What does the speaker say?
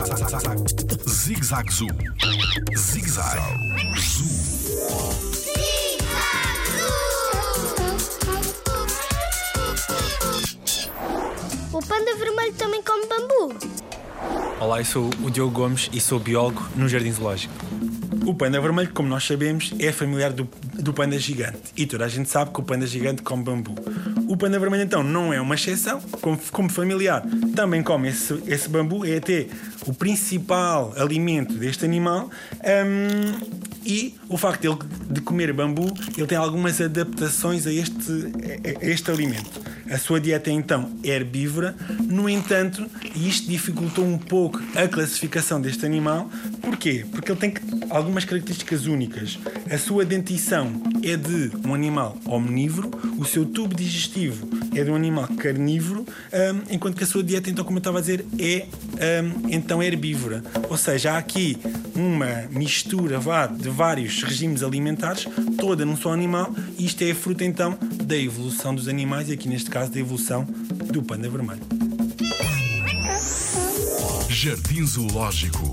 Zig Zag Zoo. Zig Zag Zoo. O panda vermelho também come bambu. Olá, eu sou o Diogo Gomes e sou biólogo no Jardim Zoológico. O panda vermelho, como nós sabemos, é familiar do, do panda gigante. E toda a gente sabe que o panda gigante come bambu. O panda vermelho, então, não é uma exceção. Como, como familiar, também come esse, esse bambu. É até o principal alimento deste animal. Hum, e o facto de, de comer bambu, ele tem algumas adaptações a este, a este alimento. A sua dieta é então herbívora, no entanto, isto dificultou um pouco a classificação deste animal. Porquê? Porque ele tem algumas características únicas. A sua dentição é de um animal omnívoro, o seu tubo digestivo é de um animal carnívoro, um, enquanto que a sua dieta, então, como eu estava a dizer, é um, então herbívora. Ou seja, há aqui uma mistura vá, de vários regimes alimentares, toda num só animal, e isto é a fruta então da evolução dos animais, e aqui neste caso da evolução do panda vermelho. Jardim Zoológico